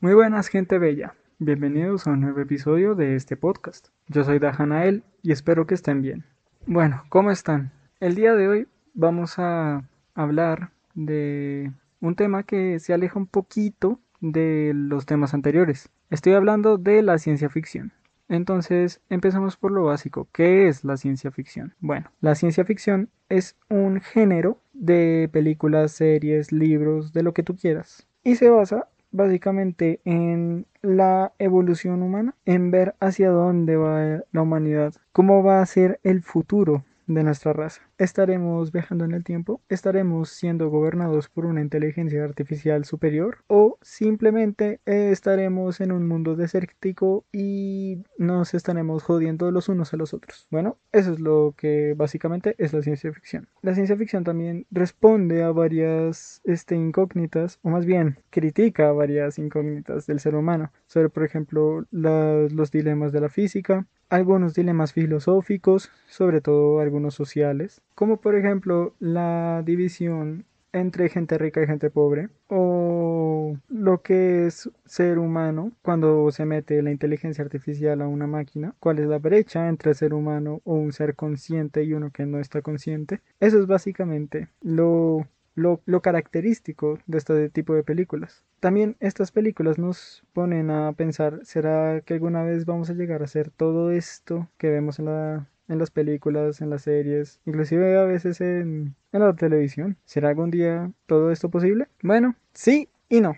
Muy buenas gente bella, bienvenidos a un nuevo episodio de este podcast. Yo soy Dajanael y espero que estén bien. Bueno, ¿cómo están? El día de hoy vamos a hablar de un tema que se aleja un poquito de los temas anteriores. Estoy hablando de la ciencia ficción. Entonces, empezamos por lo básico. ¿Qué es la ciencia ficción? Bueno, la ciencia ficción es un género de películas, series, libros, de lo que tú quieras. Y se basa básicamente en la evolución humana, en ver hacia dónde va la humanidad, cómo va a ser el futuro de nuestra raza. ¿Estaremos viajando en el tiempo? ¿Estaremos siendo gobernados por una inteligencia artificial superior? ¿O simplemente estaremos en un mundo desértico y nos estaremos jodiendo los unos a los otros? Bueno, eso es lo que básicamente es la ciencia ficción. La ciencia ficción también responde a varias este, incógnitas, o más bien critica varias incógnitas del ser humano, sobre por ejemplo los dilemas de la física, algunos dilemas filosóficos, sobre todo algunos sociales, como por ejemplo la división entre gente rica y gente pobre, o lo que es ser humano cuando se mete la inteligencia artificial a una máquina, cuál es la brecha entre ser humano o un ser consciente y uno que no está consciente. Eso es básicamente lo lo, característico de este tipo de películas. También estas películas nos ponen a pensar, ¿será que alguna vez vamos a llegar a hacer todo esto que vemos en, la, en las películas, en las series, inclusive a veces en, en la televisión? ¿Será algún día todo esto posible? Bueno, sí y no.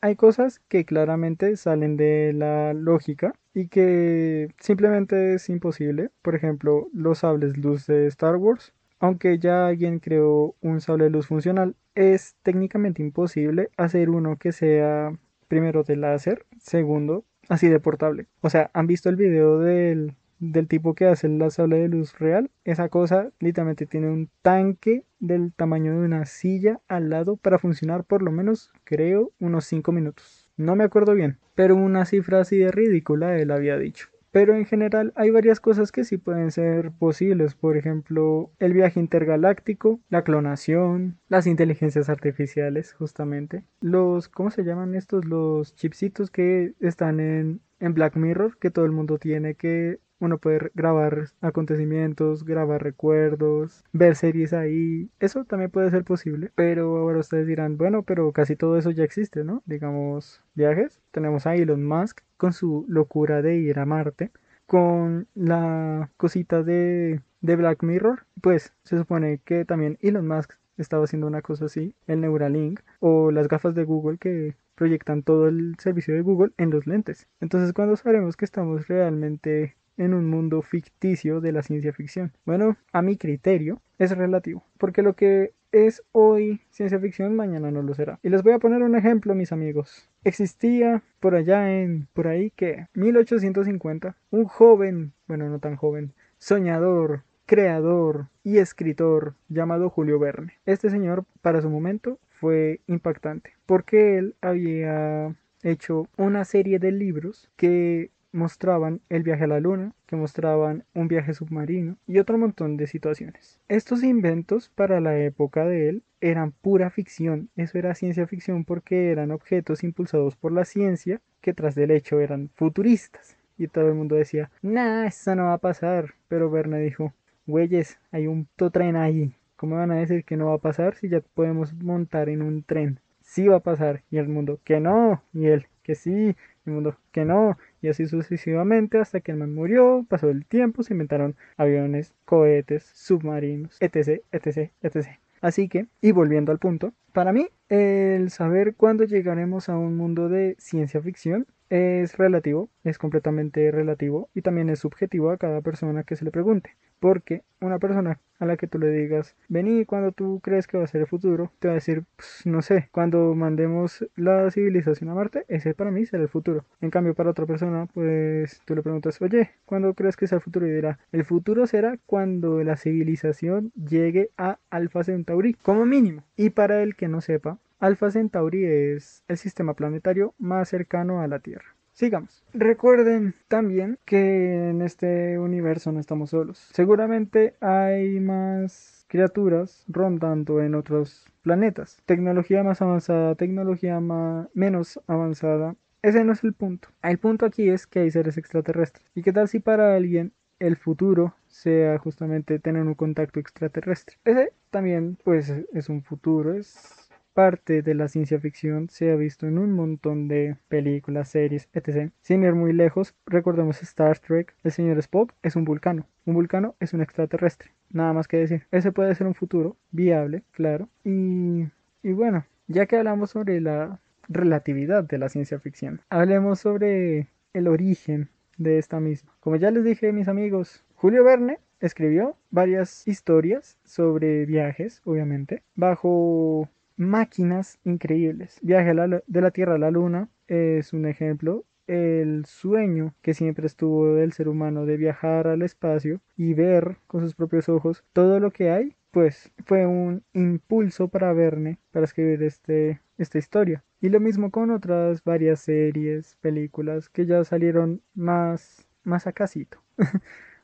Hay cosas que claramente salen de la lógica y que simplemente es imposible. Por ejemplo, los sables luz de Star Wars aunque ya alguien creó un sable de luz funcional, es técnicamente imposible hacer uno que sea primero de láser, segundo, así de portable. O sea, ¿han visto el video del, del tipo que hace el sable de luz real? Esa cosa literalmente tiene un tanque del tamaño de una silla al lado para funcionar por lo menos, creo, unos 5 minutos. No me acuerdo bien, pero una cifra así de ridícula él había dicho. Pero en general hay varias cosas que sí pueden ser posibles, por ejemplo, el viaje intergaláctico, la clonación, las inteligencias artificiales, justamente. Los, ¿cómo se llaman estos? Los chipsitos que están en, en Black Mirror, que todo el mundo tiene que uno puede grabar acontecimientos, grabar recuerdos, ver series ahí. Eso también puede ser posible. Pero ahora ustedes dirán, bueno, pero casi todo eso ya existe, ¿no? Digamos, viajes. Tenemos a Elon Musk con su locura de ir a Marte. Con la cosita de, de Black Mirror, pues se supone que también Elon Musk estaba haciendo una cosa así, el Neuralink o las gafas de Google que proyectan todo el servicio de Google en los lentes. Entonces, cuando sabremos que estamos realmente en un mundo ficticio de la ciencia ficción. Bueno, a mi criterio es relativo, porque lo que es hoy ciencia ficción mañana no lo será. Y les voy a poner un ejemplo, mis amigos. Existía por allá en por ahí que 1850 un joven, bueno, no tan joven, soñador, creador y escritor llamado Julio Verne. Este señor para su momento fue impactante porque él había hecho una serie de libros que mostraban el viaje a la luna, que mostraban un viaje submarino y otro montón de situaciones. Estos inventos para la época de él eran pura ficción, eso era ciencia ficción porque eran objetos impulsados por la ciencia que tras del hecho eran futuristas. Y todo el mundo decía, nah, eso no va a pasar. Pero Verne dijo, güeyes, hay un tren ahí. ¿Cómo van a decir que no va a pasar si ya podemos montar en un tren? Sí va a pasar. Y el mundo, que no. Y él, que sí. El mundo, que no y así sucesivamente hasta que el man murió, pasó el tiempo, se inventaron aviones, cohetes, submarinos, etc, etc, etc. Así que, y volviendo al punto, para mí el saber cuándo llegaremos a un mundo de ciencia ficción es relativo, es completamente relativo y también es subjetivo a cada persona que se le pregunte. Porque una persona a la que tú le digas, vení cuando tú crees que va a ser el futuro, te va a decir, pues, no sé, cuando mandemos la civilización a Marte, ese para mí será el futuro. En cambio, para otra persona, pues tú le preguntas, oye, ¿cuándo crees que sea el futuro? Y dirá, el futuro será cuando la civilización llegue a Alpha Centauri, como mínimo. Y para el que no sepa, Alpha Centauri es el sistema planetario más cercano a la Tierra. Sigamos. Recuerden también que en este universo no estamos solos. Seguramente hay más criaturas rondando en otros planetas. Tecnología más avanzada, tecnología más, menos avanzada, ese no es el punto. El punto aquí es que hay seres extraterrestres. ¿Y qué tal si para alguien el futuro sea justamente tener un contacto extraterrestre? Ese también pues es un futuro, es parte de la ciencia ficción se ha visto en un montón de películas, series, etc. Sin ir muy lejos, recordemos Star Trek, el señor Spock es un vulcano. Un vulcano es un extraterrestre. Nada más que decir. Ese puede ser un futuro viable, claro. Y, y bueno, ya que hablamos sobre la relatividad de la ciencia ficción, hablemos sobre el origen de esta misma. Como ya les dije, mis amigos, Julio Verne escribió varias historias sobre viajes, obviamente, bajo máquinas increíbles. Viaje de la Tierra a la Luna es un ejemplo. El sueño que siempre estuvo del ser humano de viajar al espacio y ver con sus propios ojos todo lo que hay, pues fue un impulso para Verne para escribir este, esta historia. Y lo mismo con otras varias series, películas que ya salieron más, más a casito.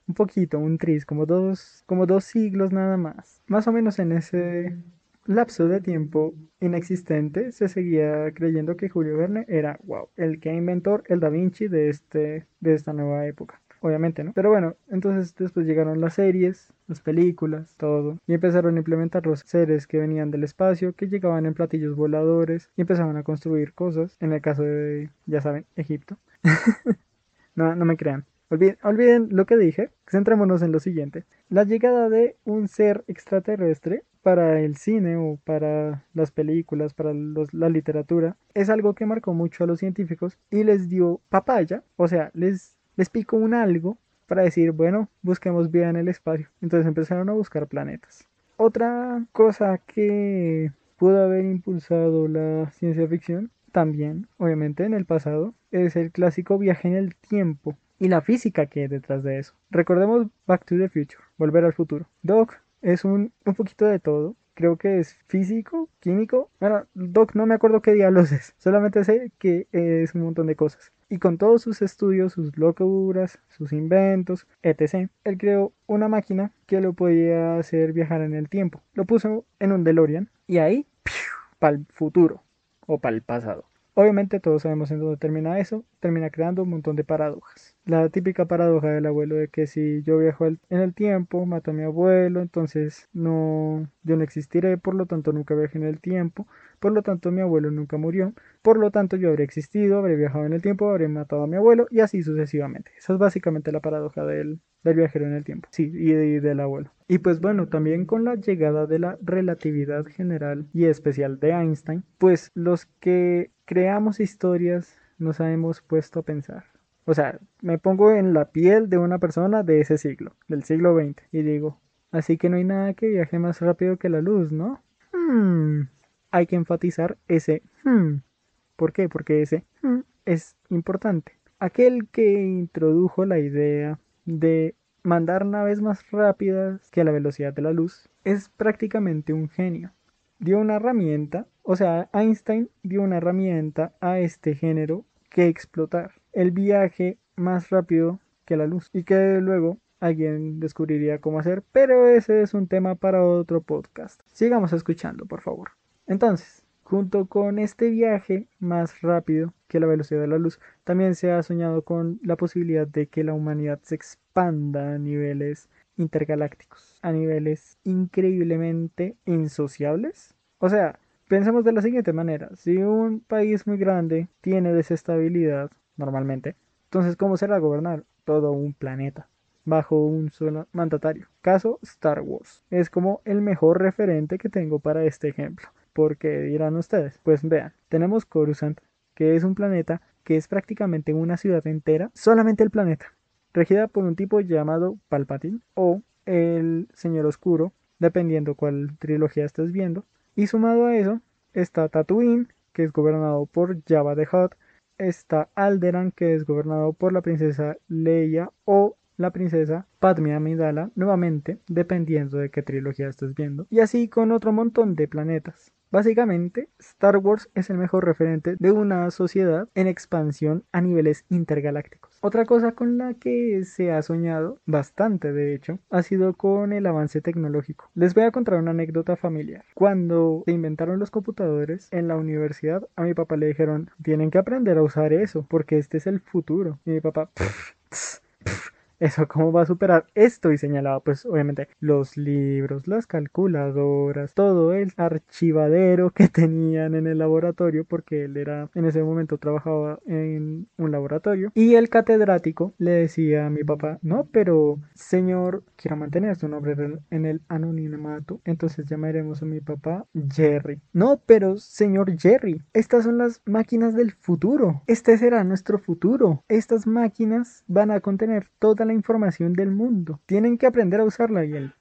un poquito, un tris, como dos, como dos siglos nada más. Más o menos en ese lapso de tiempo inexistente se seguía creyendo que Julio Verne era, wow, el que inventor, el Da Vinci de, este, de esta nueva época. Obviamente, ¿no? Pero bueno, entonces después llegaron las series, las películas, todo. Y empezaron a implementar los seres que venían del espacio, que llegaban en platillos voladores y empezaban a construir cosas. En el caso de, ya saben, Egipto. no, no me crean. Olviden, lo que dije, centrémonos en lo siguiente. La llegada de un ser extraterrestre para el cine o para las películas, para la literatura, es algo que marcó mucho a los científicos y les dio papaya, o sea, les, les picó un algo para decir, bueno, busquemos vida en el espacio. Entonces empezaron a buscar planetas. Otra cosa que pudo haber impulsado la ciencia ficción, también, obviamente, en el pasado, es el clásico viaje en el tiempo y la física que hay detrás de eso. Recordemos Back to the Future, Volver al Futuro. Doc es un, un poquito de todo. Creo que es físico, químico. Bueno, Doc no me acuerdo qué diablos es. Solamente sé que es un montón de cosas. Y con todos sus estudios, sus locuras, sus inventos, etc., él creó una máquina que lo podía hacer viajar en el tiempo. Lo puso en un DeLorean y ahí, para el futuro o para el pasado. Obviamente todos sabemos en dónde termina eso, termina creando un montón de paradojas. La típica paradoja del abuelo de que si yo viajo en el tiempo, mato a mi abuelo, entonces no, yo no existiré, por lo tanto nunca viajé en el tiempo, por lo tanto mi abuelo nunca murió, por lo tanto yo habría existido, habría viajado en el tiempo, habría matado a mi abuelo y así sucesivamente. Esa es básicamente la paradoja del, del viajero en el tiempo, sí, y, y del abuelo. Y pues bueno, también con la llegada de la relatividad general y especial de Einstein, pues los que creamos historias nos hemos puesto a pensar. O sea, me pongo en la piel de una persona de ese siglo, del siglo XX, y digo, así que no hay nada que viaje más rápido que la luz, ¿no? Hmm. Hay que enfatizar ese hmm. ¿Por qué? Porque ese hmm es importante. Aquel que introdujo la idea de mandar naves más rápidas que la velocidad de la luz es prácticamente un genio. Dio una herramienta, o sea, Einstein dio una herramienta a este género que explotar el viaje más rápido que la luz y que luego alguien descubriría cómo hacer, pero ese es un tema para otro podcast. Sigamos escuchando, por favor. Entonces, junto con este viaje más rápido que la velocidad de la luz, también se ha soñado con la posibilidad de que la humanidad se expanda a niveles intergalácticos, a niveles increíblemente insociables. O sea, pensemos de la siguiente manera, si un país muy grande tiene desestabilidad, normalmente. Entonces, ¿cómo será gobernar todo un planeta bajo un solo mandatario? Caso Star Wars. Es como el mejor referente que tengo para este ejemplo. Porque dirán ustedes, pues vean, tenemos Coruscant, que es un planeta que es prácticamente una ciudad entera, solamente el planeta, regida por un tipo llamado Palpatine o el Señor Oscuro, dependiendo cuál trilogía estés viendo. Y sumado a eso está Tatooine, que es gobernado por Jabba the Hutt, está Alderan, que es gobernado por la princesa Leia o la princesa Padme Amidala, nuevamente, dependiendo de qué trilogía estés viendo, y así con otro montón de planetas. Básicamente, Star Wars es el mejor referente de una sociedad en expansión a niveles intergalácticos. Otra cosa con la que se ha soñado, bastante de hecho, ha sido con el avance tecnológico. Les voy a contar una anécdota familiar. Cuando se inventaron los computadores en la universidad, a mi papá le dijeron, tienen que aprender a usar eso, porque este es el futuro. Y mi papá, eso cómo va a superar esto y señalaba pues obviamente los libros, las calculadoras, todo el archivadero que tenían en el laboratorio porque él era en ese momento trabajaba en un laboratorio y el catedrático le decía a mi papá, no, pero señor, quiero mantener su nombre en el anonimato, entonces llamaremos a mi papá Jerry. No, pero señor Jerry, estas son las máquinas del futuro, este será nuestro futuro, estas máquinas van a contener toda la información del mundo. Tienen que aprender a usarla y él...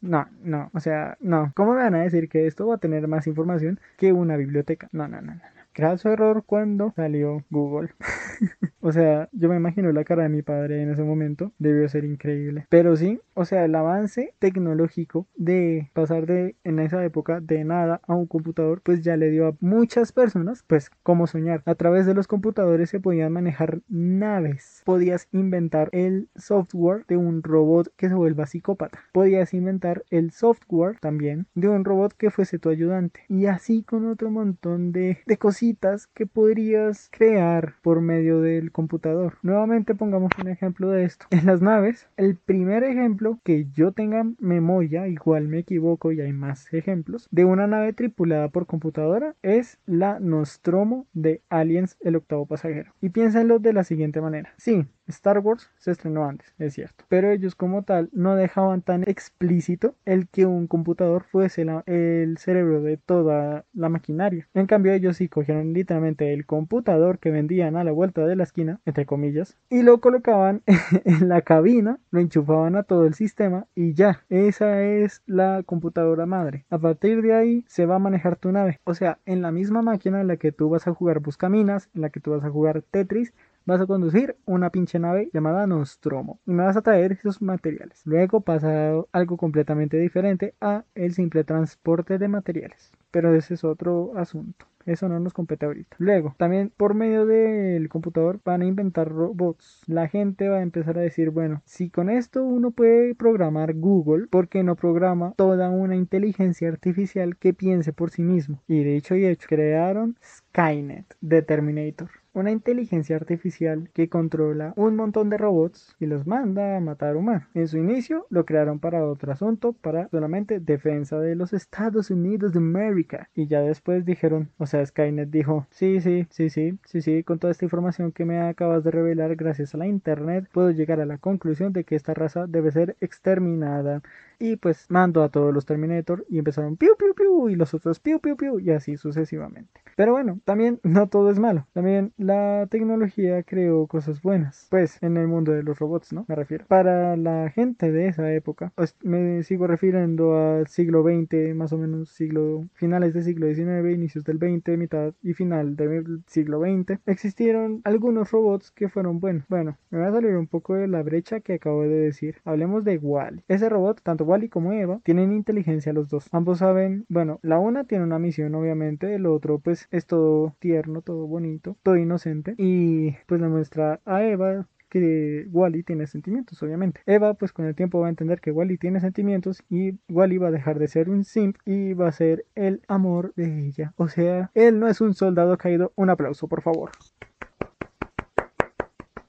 No, no, o sea, no. ¿Cómo me van a decir que esto va a tener más información que una biblioteca? No, no, no, no. Graso error cuando salió Google. o sea, yo me imagino la cara de mi padre en ese momento. Debió ser increíble. Pero sí, o sea, el avance tecnológico de pasar de en esa época de nada a un computador, pues ya le dio a muchas personas, pues, como soñar. A través de los computadores se podían manejar naves. Podías inventar el software de un robot que se vuelva psicópata. Podías inventar el software también de un robot que fuese tu ayudante. Y así con otro montón de, de cositas que podrías crear por medio del computador. Nuevamente pongamos un ejemplo de esto. En las naves, el primer ejemplo que yo tenga memoria, igual me equivoco y hay más ejemplos, de una nave tripulada por computadora es la Nostromo de Aliens el octavo pasajero. Y piénsenlo de la siguiente manera. Sí, Star Wars se estrenó antes, es cierto, pero ellos como tal no dejaban tan explícito el que un computador fuese el cerebro de toda la maquinaria. En cambio ellos sí cogieron literalmente el computador que vendían a la vuelta de la esquina, entre comillas, y lo colocaban en la cabina, lo enchufaban a todo el sistema y ya, esa es la computadora madre. A partir de ahí se va a manejar tu nave, o sea, en la misma máquina en la que tú vas a jugar Buscaminas, en la que tú vas a jugar Tetris, vas a conducir una pinche nave llamada Nostromo y me vas a traer esos materiales. Luego pasa algo completamente diferente a el simple transporte de materiales. Pero ese es otro asunto. Eso no nos compete ahorita. Luego, también por medio del computador van a inventar robots. La gente va a empezar a decir, bueno, si con esto uno puede programar Google, ¿por qué no programa toda una inteligencia artificial que piense por sí mismo? Y de hecho y hecho, crearon Skynet de Terminator una inteligencia artificial que controla un montón de robots y los manda a matar humanos. En su inicio lo crearon para otro asunto, para solamente defensa de los Estados Unidos de América. Y ya después dijeron, o sea, Skynet dijo, sí, sí, sí, sí, sí, sí, con toda esta información que me acabas de revelar gracias a la Internet, puedo llegar a la conclusión de que esta raza debe ser exterminada. Y pues mandó a todos los Terminator y empezaron piu piu piu y los otros piu piu piu y así sucesivamente. Pero bueno, también no todo es malo. También la tecnología creó cosas buenas. Pues en el mundo de los robots, ¿no? Me refiero. Para la gente de esa época, pues me sigo refiriendo al siglo XX, más o menos siglo finales del siglo XIX, inicios del XX, mitad y final del siglo XX, existieron algunos robots que fueron buenos. Bueno, me voy a salir un poco de la brecha que acabo de decir. Hablemos de Wally. Ese robot, tanto Wally como Eva, tienen inteligencia los dos. Ambos saben, bueno, la una tiene una misión obviamente, el otro pues es todo tierno, todo bonito, todo inocente y pues le muestra a Eva que Wally tiene sentimientos, obviamente. Eva, pues con el tiempo va a entender que Wally tiene sentimientos y Wally va a dejar de ser un simp y va a ser el amor de ella. O sea, él no es un soldado caído. Un aplauso, por favor.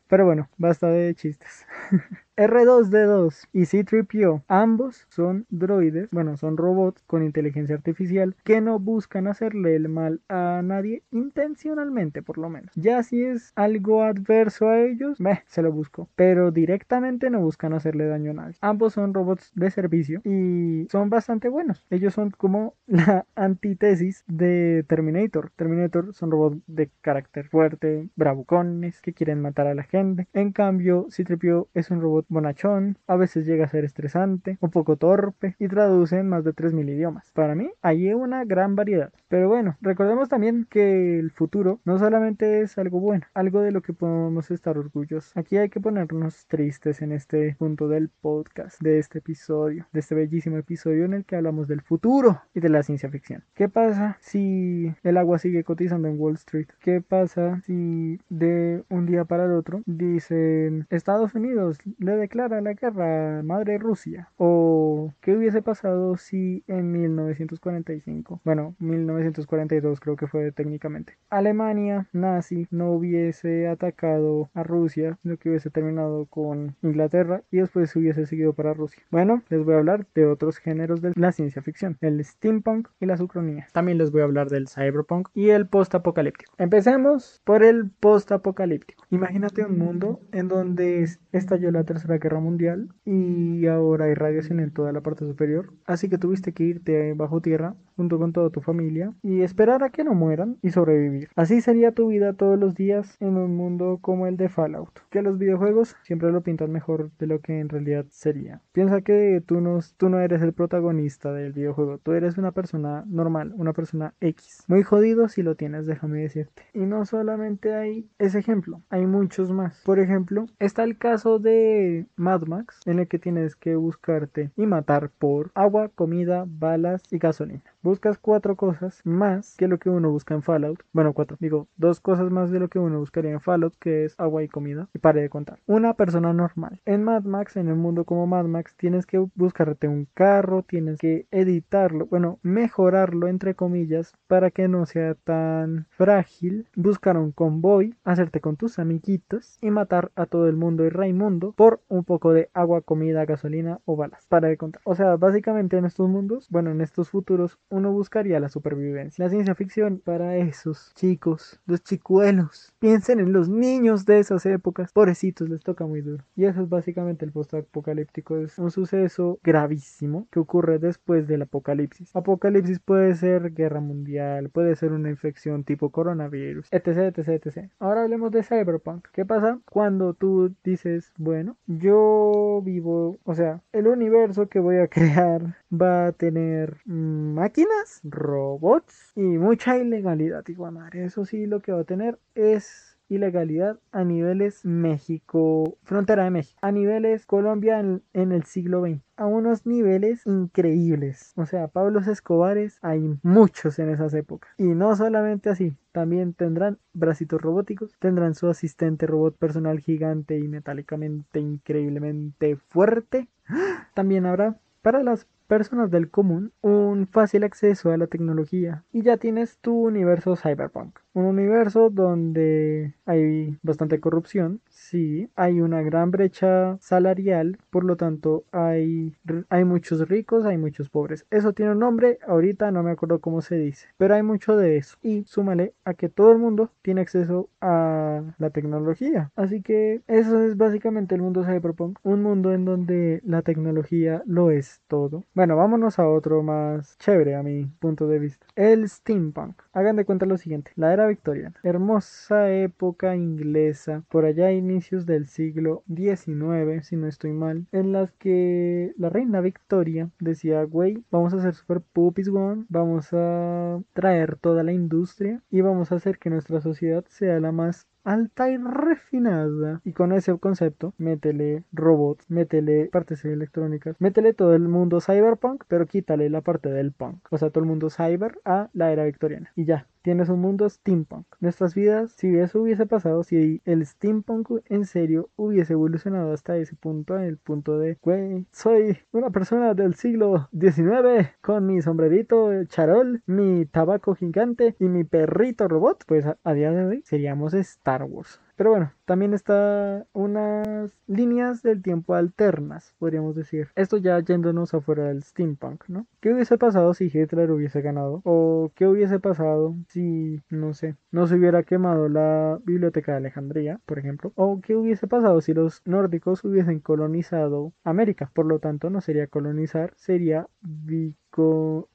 Pero bueno, basta de chistes. R2D2 y C3PO, ambos son droides, bueno, son robots con inteligencia artificial que no buscan hacerle el mal a nadie intencionalmente, por lo menos. Ya si es algo adverso a ellos, meh, se lo busco, pero directamente no buscan hacerle daño a nadie. Ambos son robots de servicio y son bastante buenos. Ellos son como la antítesis de Terminator. Terminator son robots de carácter fuerte, bravucones, que quieren matar a la gente. En cambio, C3PO es un robot bonachón, a veces llega a ser estresante, un poco torpe y traduce más de 3.000 idiomas. Para mí, hay una gran variedad. Pero bueno, recordemos también que el futuro no solamente es algo bueno, algo de lo que podemos estar orgullosos. Aquí hay que ponernos tristes en este punto del podcast, de este episodio, de este bellísimo episodio en el que hablamos del futuro y de la ciencia ficción. ¿Qué pasa si el agua sigue cotizando en Wall Street? ¿Qué pasa si de un día para el otro dicen Estados Unidos le declara la guerra a madre Rusia? ¿O qué hubiese pasado si en 1945, bueno, 1942 creo que fue técnicamente, Alemania nazi no hubiese atacado a Rusia, lo que hubiese terminado con Inglaterra y después hubiese seguido para Rusia? Bueno, les voy a hablar de otros géneros de la ciencia ficción, el steampunk y la sucronía. También les voy a hablar del cyberpunk y el post-apocalíptico. Empecemos por el post-apocalíptico. Imagínate un mundo en donde estalló la Tercera Guerra Mundial y ahora hay radiación en toda la parte superior, así que tuviste que irte bajo tierra junto con toda tu familia y esperar a que no mueran y sobrevivir. Así sería tu vida todos los días en un mundo como el de Fallout, que los videojuegos siempre lo pintan mejor de lo que en realidad sería. Piensa que tú no, tú no eres el protagonista del videojuego, tú eres una persona normal, una persona X. Muy jodido si lo tienes, déjame decirte. Y no solamente hay ese ejemplo, hay muchos más. Por ejemplo, está el caso de Mad Max, en el que tienes que buscarte y matar por agua, comida, balas y gasolina buscas cuatro cosas más que lo que uno busca en Fallout. Bueno, cuatro, digo, dos cosas más de lo que uno buscaría en Fallout, que es agua y comida. Y pare de contar. Una persona normal. En Mad Max, en el mundo como Mad Max, tienes que buscarte un carro, tienes que editarlo, bueno, mejorarlo entre comillas para que no sea tan frágil, buscar un convoy, hacerte con tus amiguitos y matar a todo el mundo y Raimundo por un poco de agua, comida, gasolina o balas. Para de contar. O sea, básicamente en estos mundos, bueno, en estos futuros, uno buscaría la supervivencia. La ciencia ficción para esos chicos, los chicuelos. Piensen en los niños de esas épocas. Pobrecitos, les toca muy duro. Y eso es básicamente el post-apocalíptico. Es un suceso gravísimo que ocurre después del apocalipsis. Apocalipsis puede ser guerra mundial, puede ser una infección tipo coronavirus, etc, etc, etc. Ahora hablemos de cyberpunk. ¿Qué pasa cuando tú dices, bueno, yo vivo, o sea, el universo que voy a crear va a tener máquinas robots y mucha ilegalidad, madre. Eso sí, lo que va a tener es ilegalidad a niveles México, frontera de México, a niveles Colombia en, el siglo XX, a unos niveles increíbles. O sea, Pablos Escobares hay muchos en esas épocas. Y no solamente así, también tendrán bracitos robóticos, tendrán su asistente robot personal gigante y metálicamente increíblemente fuerte. También habrá para las personas del común un fácil acceso a la tecnología y ya tienes tu universo cyberpunk. Un universo donde hay bastante corrupción, sí, hay una gran brecha salarial, por lo tanto hay, hay muchos ricos, hay muchos pobres. Eso tiene un nombre, ahorita no me acuerdo cómo se dice, pero hay mucho de eso. Y súmale a que todo el mundo tiene acceso a la tecnología. Así que eso es básicamente el mundo cyberpunk, un mundo en donde la tecnología lo es todo. Bueno, vámonos a otro más chévere a mi punto de vista. El steampunk. Hagan de cuenta lo siguiente, la era victoriana. Hermosa época inglesa, por allá inicios del siglo XIX, si no estoy mal, en las que la reina Victoria decía, güey, vamos a hacer super puppies, one, vamos a traer toda la industria y vamos a hacer que nuestra sociedad sea la más alta y refinada. Y con ese concepto, métele robots, métele partes electrónicas, métele todo el mundo cyberpunk, pero quítale la parte del punk. O sea, todo el mundo cyber a la era victoriana. Y ya, tienes un mundo steampunk. Nuestras vidas, si eso hubiese pasado, si el steampunk en serio hubiese evolucionado hasta ese punto, el punto de, güey, soy una persona del siglo XIX con mi sombrerito charol, mi tabaco gigante y mi perrito robot, pues a, día de hoy seríamos Star Wars. Pero bueno, también está unas líneas del tiempo alternas, podríamos decir. Esto ya yéndonos afuera del steampunk, ¿no? ¿Qué hubiese pasado si Hitler hubiese ganado? ¿O qué hubiese pasado si, no sé, no se hubiera quemado la biblioteca de Alejandría, por ejemplo? ¿O qué hubiese pasado si los nórdicos hubiesen colonizado América? Por lo tanto, no sería colonizar, sería vico,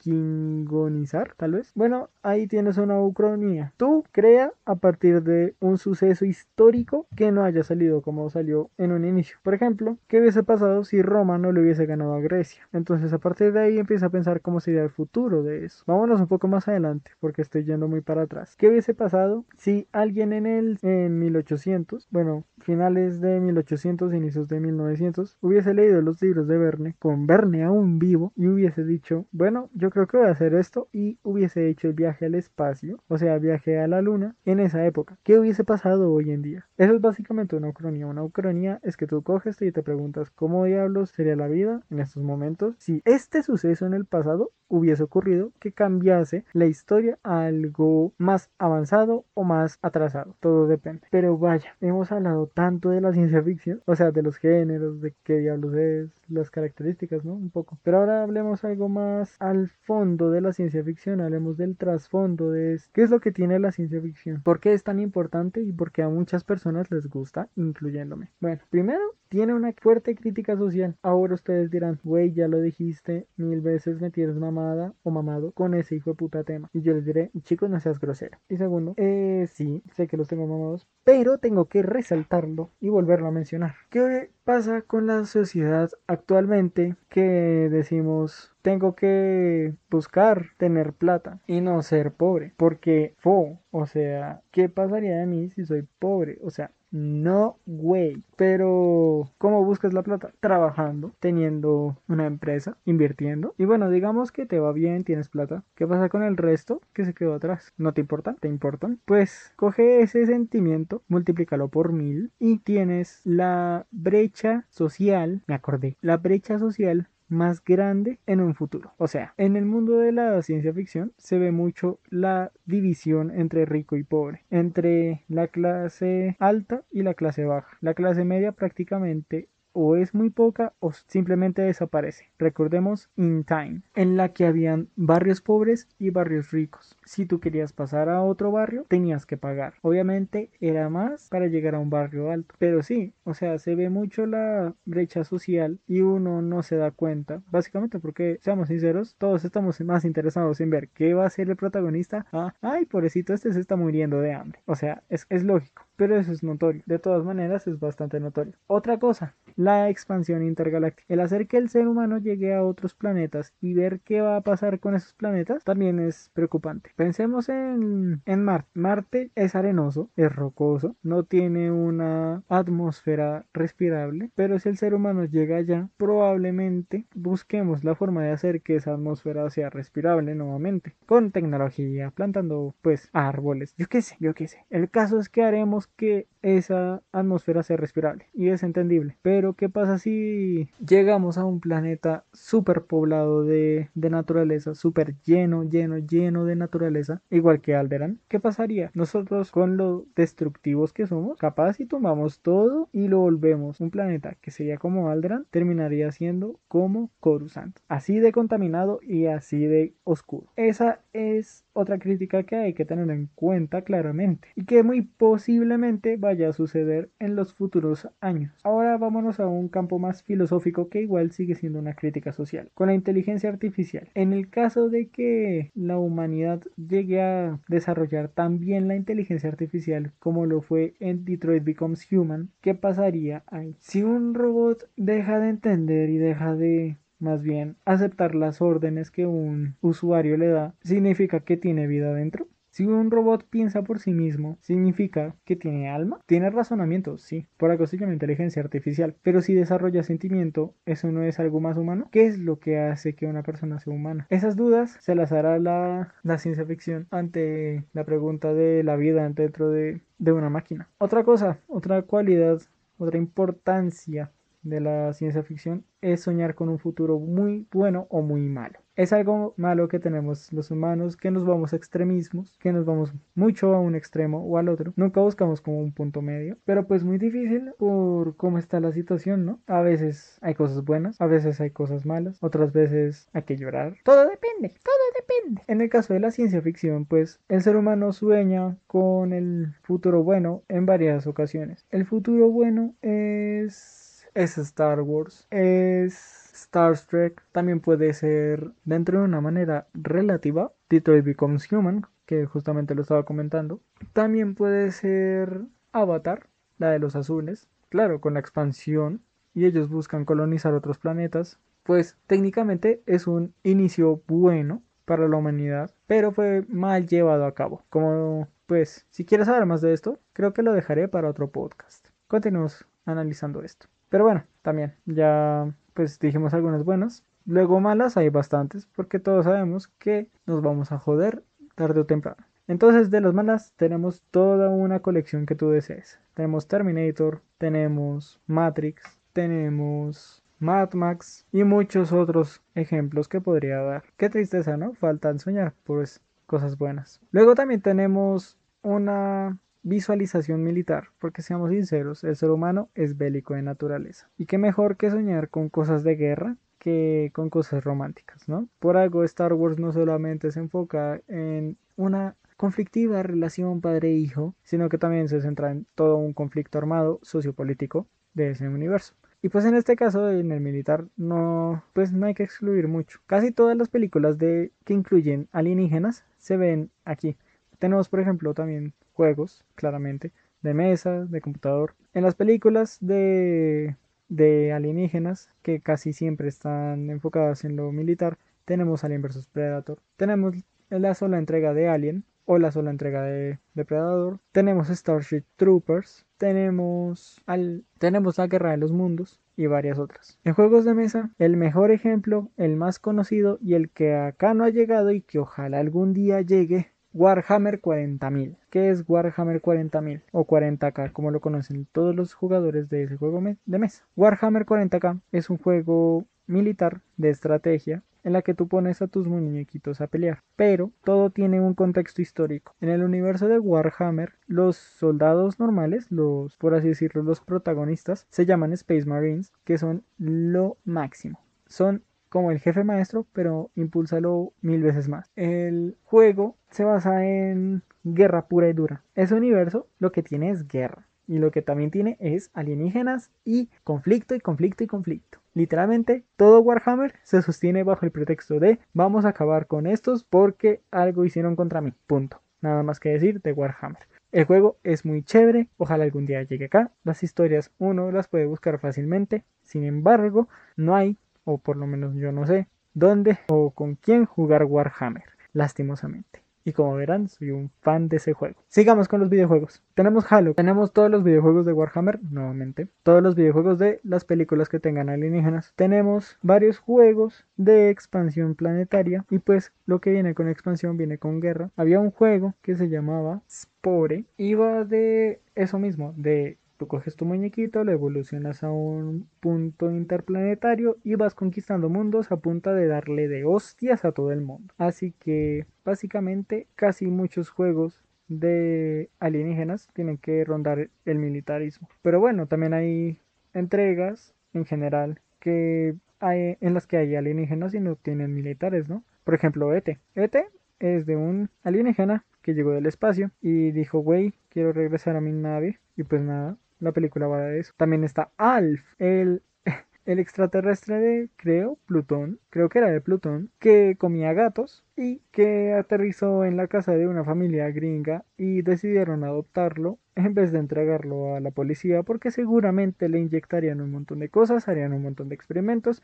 vikingonizar, tal vez. Bueno, ahí tienes una ucronía. Tú crea a partir de un suceso histórico que no haya salido como salió en un inicio. Por ejemplo, ¿qué hubiese pasado si Roma no le hubiese ganado a Grecia? Entonces, a partir de ahí empieza a pensar cómo sería el futuro de eso. Vámonos un poco más adelante, porque estoy yendo muy para atrás. ¿Qué hubiese pasado si alguien en el en 1800, bueno, finales de 1800, inicios de 1900, hubiese leído los libros de Verne, con Verne aún vivo, y hubiese dicho, bueno, yo creo que voy a hacer esto, y hubiese hecho el viaje al espacio, o sea, viaje a la luna, en esa época. ¿Qué hubiese pasado hoy en día? Eso es básicamente una ucronía. Una ucronía es que tú coges y te preguntas cómo diablos sería la vida en estos momentos si este suceso en el pasado hubiese ocurrido que cambiase la historia a algo más avanzado o más atrasado. Todo depende. Pero vaya, hemos hablado tanto de la ciencia ficción, o sea, de los géneros, de qué diablos es, las características, ¿no? Un poco. Pero ahora hablemos algo más al fondo de la ciencia ficción, hablemos del trasfondo de qué es lo que tiene la ciencia ficción, por qué es tan importante y por qué a muchas personas les gusta, incluyéndome. Bueno, primero tiene una fuerte crítica social. Ahora ustedes dirán, güey, ya lo dijiste mil veces, me tienes mamada o mamado con ese hijo de puta tema. Y yo les diré, chicos, no seas grosero. Y segundo, eh, sí, sé que los tengo mamados, pero tengo que resaltarlo y volverlo a mencionar. ¿Qué pasa con la sociedad actualmente que decimos tengo que buscar tener plata y no ser pobre porque fo o sea qué pasaría de mí si soy pobre o sea no, güey. Pero, ¿cómo buscas la plata? Trabajando, teniendo una empresa, invirtiendo. Y bueno, digamos que te va bien, tienes plata. ¿Qué pasa con el resto que se quedó atrás? ¿No te importa? ¿Te importan? Pues coge ese sentimiento, multiplícalo por mil y tienes la brecha social. Me acordé. La brecha social más grande en un futuro. O sea, en el mundo de la ciencia ficción se ve mucho la división entre rico y pobre, entre la clase alta y la clase baja. La clase media prácticamente o es muy poca o simplemente desaparece. Recordemos In Time, en la que habían barrios pobres y barrios ricos. Si tú querías pasar a otro barrio, tenías que pagar. Obviamente era más para llegar a un barrio alto. Pero sí, o sea, se ve mucho la brecha social y uno no se da cuenta. Básicamente porque, seamos sinceros, todos estamos más interesados en ver qué va a ser el protagonista. Ah, ay, pobrecito, este se está muriendo de hambre. O sea, es, es lógico pero eso es notorio. De todas maneras, es bastante notorio. Otra cosa, la expansión intergaláctica. El hacer que el ser humano llegue a otros planetas y ver qué va a pasar con esos planetas también es preocupante. Pensemos en, en Marte. Marte es arenoso, es rocoso, no tiene una atmósfera respirable, pero si el ser humano llega allá, probablemente busquemos la forma de hacer que esa atmósfera sea respirable nuevamente. Con tecnología, plantando pues árboles, yo qué sé, yo qué sé. El caso es que haremos que esa atmósfera sea respirable y es entendible. ¿Qué pasa si llegamos a un planeta súper poblado de, de naturaleza, súper lleno, lleno, lleno de naturaleza, igual que Alderan? ¿Qué pasaría? Nosotros con lo destructivos que somos, capaz si tomamos todo y lo volvemos un planeta que sería como Alderan, terminaría siendo como Coruscant. Así de contaminado y así de oscuro. Esa es otra crítica que hay que tener en cuenta claramente y que muy posiblemente vaya a suceder en los futuros años. Ahora vámonos a un campo más filosófico que igual sigue siendo una crítica social, con la inteligencia artificial. En el caso de que la humanidad llegue a desarrollar también la inteligencia artificial como lo fue en Detroit Becomes Human, ¿qué pasaría ahí? Si un robot deja de entender y deja de más bien aceptar las órdenes que un usuario le da, significa que tiene vida dentro. Si un robot piensa por sí mismo, ¿significa que tiene alma? Tiene razonamiento, sí, por algo se llama inteligencia artificial, pero si desarrolla sentimiento, ¿eso no es algo más humano? ¿Qué es lo que hace que una persona sea humana? Esas dudas se las hará la, ciencia ficción ante la pregunta de la vida dentro de, de una máquina. Otra cosa, otra cualidad, otra importancia de la ciencia ficción es soñar con un futuro muy bueno o muy malo. Es algo malo que tenemos los humanos, que nos vamos a extremismos, que nos vamos mucho a un extremo o al otro. Nunca buscamos como un punto medio, pero pues muy difícil por cómo está la situación, ¿no? A veces hay cosas buenas, a veces hay cosas malas, otras veces hay que llorar. Todo depende, todo depende. En el caso de la ciencia ficción, pues el ser humano sueña con el futuro bueno en varias ocasiones. El futuro bueno es es Star Wars, es Star Trek, también puede ser dentro de una manera relativa, Detroit Becomes Human, que justamente lo estaba comentando. También puede ser Avatar, la de los azules, claro, con la expansión y ellos buscan colonizar otros planetas, pues técnicamente es un inicio bueno para la humanidad, pero fue mal llevado a cabo. Como pues, si quieres saber más de esto, creo que lo dejaré para otro podcast. Continuemos analizando esto. Pero bueno, también ya pues dijimos algunas buenas. Luego malas hay bastantes, porque todos sabemos que nos vamos a joder tarde o temprano. Entonces, de las malas tenemos toda una colección que tú desees. Tenemos Terminator, tenemos Matrix, tenemos Mad Max y muchos otros ejemplos que podría dar. Qué tristeza, ¿no? Faltan soñar, pues cosas buenas. Luego también tenemos una visualización militar, porque seamos sinceros, el ser humano es bélico de naturaleza. Y qué mejor que soñar con cosas de guerra que con cosas románticas, ¿no? Por algo Star Wars no solamente se enfoca en una conflictiva relación padre-hijo, sino que también se centra en todo un conflicto armado sociopolítico de ese universo. Y pues en este caso, en el militar, no, pues no hay que excluir mucho. Casi todas las películas de, que incluyen alienígenas se ven aquí. Tenemos, por ejemplo, también juegos, claramente, de mesa, de computador. En las películas de, de alienígenas, que casi siempre están enfocadas en lo militar, tenemos Alien vs Predator. Tenemos la sola entrega de Alien o la sola entrega de Depredador. Tenemos Starship Troopers. Tenemos, al, tenemos la Guerra de los Mundos y varias otras. En juegos de mesa, el mejor ejemplo, el más conocido y el que acá no ha llegado y que ojalá algún día llegue Warhammer 40.000. ¿Qué es Warhammer 40.000 o 40k como lo conocen todos los jugadores de ese juego de mesa? Warhammer 40k es un juego militar de estrategia en la que tú pones a tus muñequitos a pelear. Pero todo tiene un contexto histórico. En el universo de Warhammer, los soldados normales, los, por así decirlo, los protagonistas, se llaman Space Marines, que son lo máximo. Son como el jefe maestro, pero impúlsalo mil veces más. El juego se basa en guerra pura y dura. Ese universo lo que tiene es guerra. Y lo que también tiene es alienígenas y conflicto y conflicto y conflicto. Literalmente todo Warhammer se sostiene bajo el pretexto de vamos a acabar con estos porque algo hicieron contra mí. Punto. Nada más que decir de Warhammer. El juego es muy chévere, ojalá algún día llegue acá. Las historias uno las puede buscar fácilmente. Sin embargo, no hay o por lo menos yo no sé, dónde o con quién jugar Warhammer, lastimosamente. Y como verán, soy un fan de ese juego. Sigamos con los videojuegos. Tenemos Halo, tenemos todos los videojuegos de Warhammer, nuevamente. Todos los videojuegos de las películas que tengan alienígenas. Tenemos varios juegos de expansión planetaria. Y pues lo que viene con expansión viene con guerra. Había un juego que se llamaba Spore. Iba de eso mismo, de Tú coges tu muñequito, lo evolucionas a un punto interplanetario y vas conquistando mundos a punta de darle de hostias a todo el mundo. Así que básicamente casi muchos juegos de alienígenas tienen que rondar el militarismo. Pero bueno, también hay entregas en general que hay, en las que hay alienígenas y no tienen militares, ¿no? Por ejemplo, ET. ET es de un alienígena que llegó del espacio y dijo, güey, quiero regresar a mi nave. Y pues nada, la película va de eso. También está Alf, el, el extraterrestre de, creo, Plutón, creo que era de Plutón, que comía gatos y que aterrizó en la casa de una familia gringa y decidieron adoptarlo en vez de entregarlo a la policía porque seguramente le inyectarían un montón de cosas, harían un montón de experimentos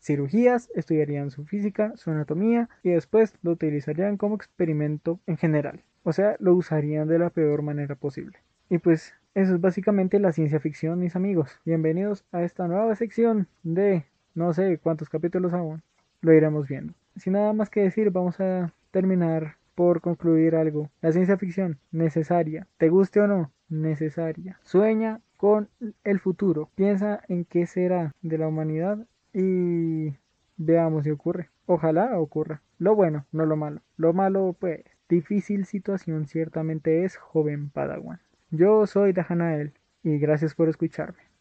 cirugías, estudiarían su física, su anatomía y después lo utilizarían como experimento en general. O sea, lo usarían de la peor manera posible. Y pues eso es básicamente la ciencia ficción, mis amigos. Bienvenidos a esta nueva sección de no sé cuántos capítulos aún. Lo iremos viendo. Sin nada más que decir, vamos a terminar por concluir algo. La ciencia ficción, necesaria. ¿Te guste o no? Necesaria. Sueña con el futuro. Piensa en qué será de la humanidad y veamos si ocurre. Ojalá ocurra. Lo bueno, no lo malo. Lo malo, pues, difícil situación ciertamente es joven Padawan. Yo soy Dajanael y gracias por escucharme.